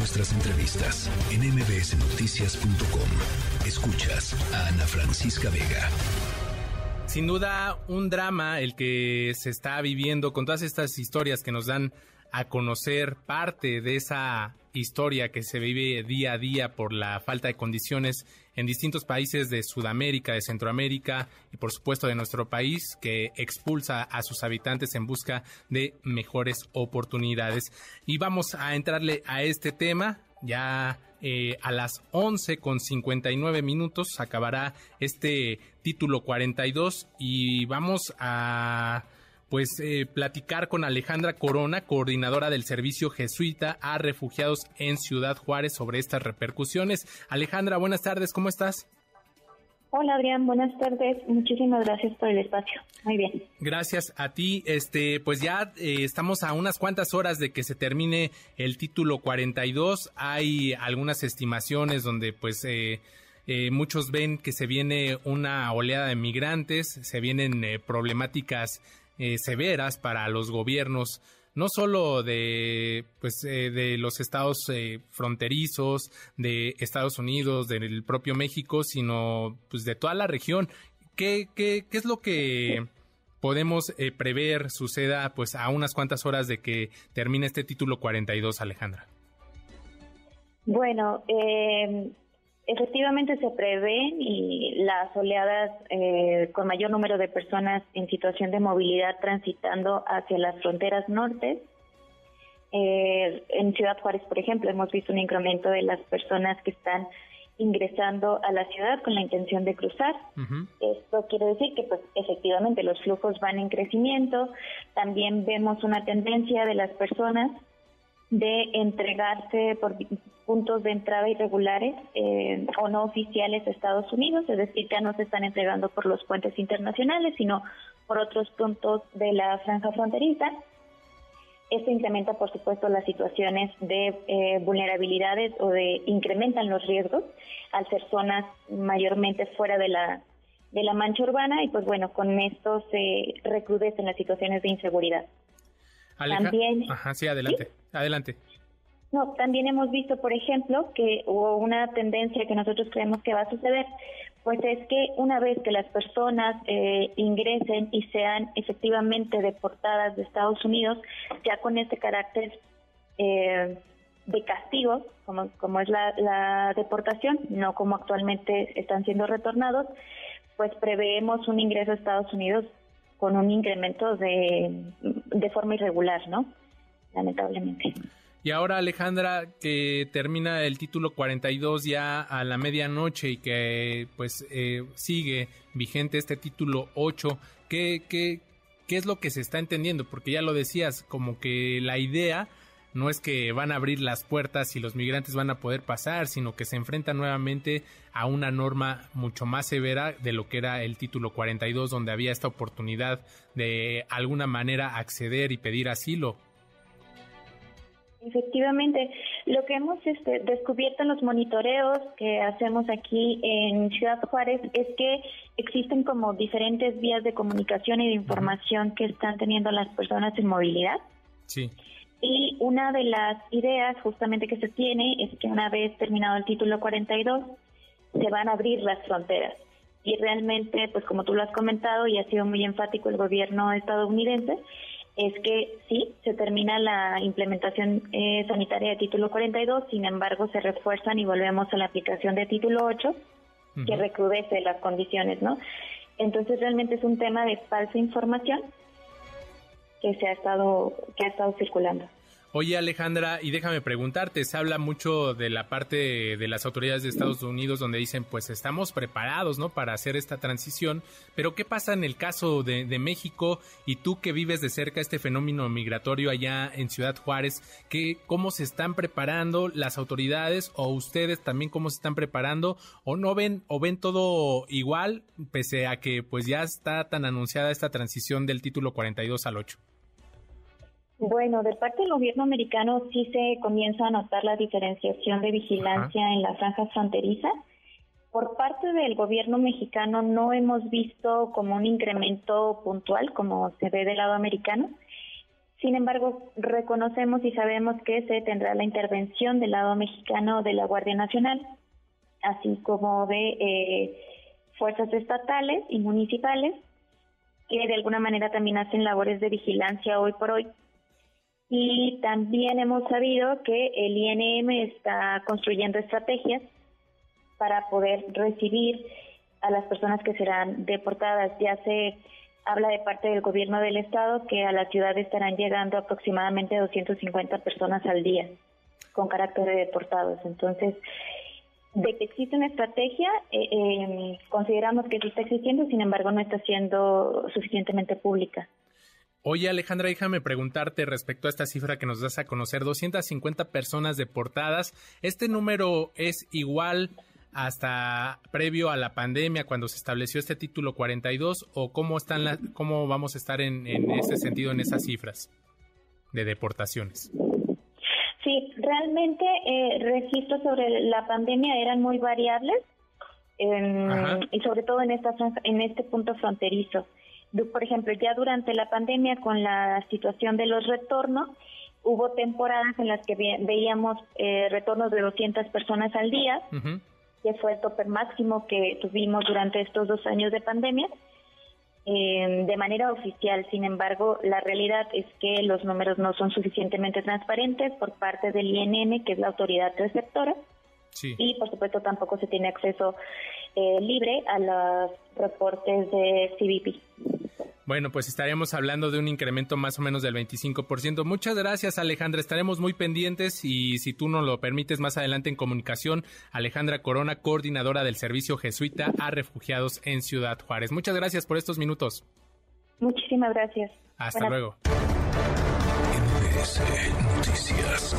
nuestras entrevistas en mbsnoticias.com. Escuchas a Ana Francisca Vega. Sin duda, un drama el que se está viviendo con todas estas historias que nos dan a conocer parte de esa historia que se vive día a día por la falta de condiciones en distintos países de Sudamérica, de Centroamérica y por supuesto de nuestro país que expulsa a sus habitantes en busca de mejores oportunidades. Y vamos a entrarle a este tema ya eh, a las 11 con 59 minutos acabará este título 42 y vamos a pues eh, platicar con Alejandra Corona, coordinadora del Servicio Jesuita a Refugiados en Ciudad Juárez sobre estas repercusiones. Alejandra, buenas tardes, ¿cómo estás? Hola Adrián, buenas tardes. Muchísimas gracias por el espacio. Muy bien. Gracias a ti. Este, pues ya eh, estamos a unas cuantas horas de que se termine el título 42. Hay algunas estimaciones donde pues eh, eh, muchos ven que se viene una oleada de migrantes, se vienen problemáticas eh, severas para los gobiernos no solo de pues eh, de los estados eh, fronterizos de Estados Unidos del propio México sino pues de toda la región. Qué, qué, qué es lo que podemos prever suceda pues a unas cuantas horas de que termine este título 42 Alejandra bueno eh, Efectivamente se prevén y las oleadas eh, con mayor número de personas en situación de movilidad transitando hacia las fronteras norte. Eh, en Ciudad Juárez, por ejemplo, hemos visto un incremento de las personas que están ingresando a la ciudad con la intención de cruzar. Esto quiere decir que, pues, efectivamente, los flujos van en crecimiento. También vemos una tendencia de las personas de entregarse por puntos de entrada irregulares eh, o no oficiales a Estados Unidos, es decir, ya no se están entregando por los puentes internacionales, sino por otros puntos de la franja fronteriza. Esto incrementa, por supuesto, las situaciones de eh, vulnerabilidades o de incrementan los riesgos al ser zonas mayormente fuera de la de la mancha urbana y pues bueno, con esto se recrudecen las situaciones de inseguridad. También, Ajá, sí, adelante. Adelante. No, también hemos visto, por ejemplo, que hubo una tendencia que nosotros creemos que va a suceder, pues es que una vez que las personas eh, ingresen y sean efectivamente deportadas de Estados Unidos, ya con este carácter eh, de castigo, como, como es la, la deportación, no como actualmente están siendo retornados, pues preveemos un ingreso a Estados Unidos con un incremento de, de forma irregular, ¿no? lamentablemente. Y ahora Alejandra, que termina el título 42 ya a la medianoche y que pues eh, sigue vigente este título 8, ¿qué, qué, ¿qué es lo que se está entendiendo? Porque ya lo decías, como que la idea no es que van a abrir las puertas y los migrantes van a poder pasar, sino que se enfrentan nuevamente a una norma mucho más severa de lo que era el título 42, donde había esta oportunidad de alguna manera acceder y pedir asilo. Efectivamente, lo que hemos este, descubierto en los monitoreos que hacemos aquí en Ciudad Juárez es que existen como diferentes vías de comunicación y de información que están teniendo las personas en movilidad. Sí. Y una de las ideas justamente que se tiene es que una vez terminado el título 42 se van a abrir las fronteras. Y realmente, pues como tú lo has comentado y ha sido muy enfático el gobierno estadounidense, es que sí, se termina la implementación eh, sanitaria de título 42, sin embargo se refuerzan y volvemos a la aplicación de título 8, que recrudece las condiciones, ¿no? Entonces realmente es un tema de falsa información que se ha estado que ha estado circulando. Oye Alejandra, y déjame preguntarte, se habla mucho de la parte de las autoridades de Estados Unidos donde dicen pues estamos preparados, ¿no? Para hacer esta transición, pero ¿qué pasa en el caso de, México y tú que vives de cerca este fenómeno migratorio allá en Ciudad Juárez, ¿qué, ¿cómo se están preparando las autoridades o ustedes también cómo se están preparando o no ven o ven todo igual pese a que pues ya está tan anunciada esta transición del título 42 al 8? Bueno, de parte del gobierno americano sí se comienza a notar la diferenciación de vigilancia en la franja fronteriza. Por parte del gobierno mexicano no hemos visto como un incremento puntual como se ve del lado americano. Sin embargo, reconocemos y sabemos que se tendrá la intervención del lado mexicano de la Guardia Nacional, así como de eh, fuerzas estatales y municipales, que de alguna manera también hacen labores de vigilancia hoy por hoy. Y también hemos sabido que el INM está construyendo estrategias para poder recibir a las personas que serán deportadas. Ya se habla de parte del gobierno del estado que a la ciudad estarán llegando aproximadamente 250 personas al día con carácter de deportados. Entonces, de que existe una estrategia, eh, em, consideramos que sí está existiendo, sin embargo no está siendo suficientemente pública. Oye Alejandra, déjame preguntarte respecto a esta cifra que nos das a conocer, 250 personas deportadas, ¿este número es igual hasta previo a la pandemia cuando se estableció este título 42 o cómo están la, cómo vamos a estar en, en ese sentido en esas cifras de deportaciones? Sí, realmente eh, registros sobre la pandemia eran muy variables y sobre todo en esta en este punto fronterizo. Por ejemplo, ya durante la pandemia con la situación de los retornos, hubo temporadas en las que veíamos eh, retornos de 200 personas al día que fue el tope máximo que tuvimos durante estos dos años de pandemia. Eh, de manera oficial, sin embargo, la realidad es que los números no son suficientemente transparentes por parte del INN, que es la autoridad receptora, y por supuesto tampoco se tiene acceso eh, libre a los reportes de CBP. Bueno, pues estaríamos hablando de un incremento más o menos del 25%. Muchas gracias, Alejandra. Estaremos muy pendientes y si tú nos lo permites más adelante en comunicación, Alejandra Corona, coordinadora del Servicio Jesuita a Refugiados en Ciudad Juárez. Muchas gracias por estos minutos. Muchísimas gracias. Hasta luego. Noticias.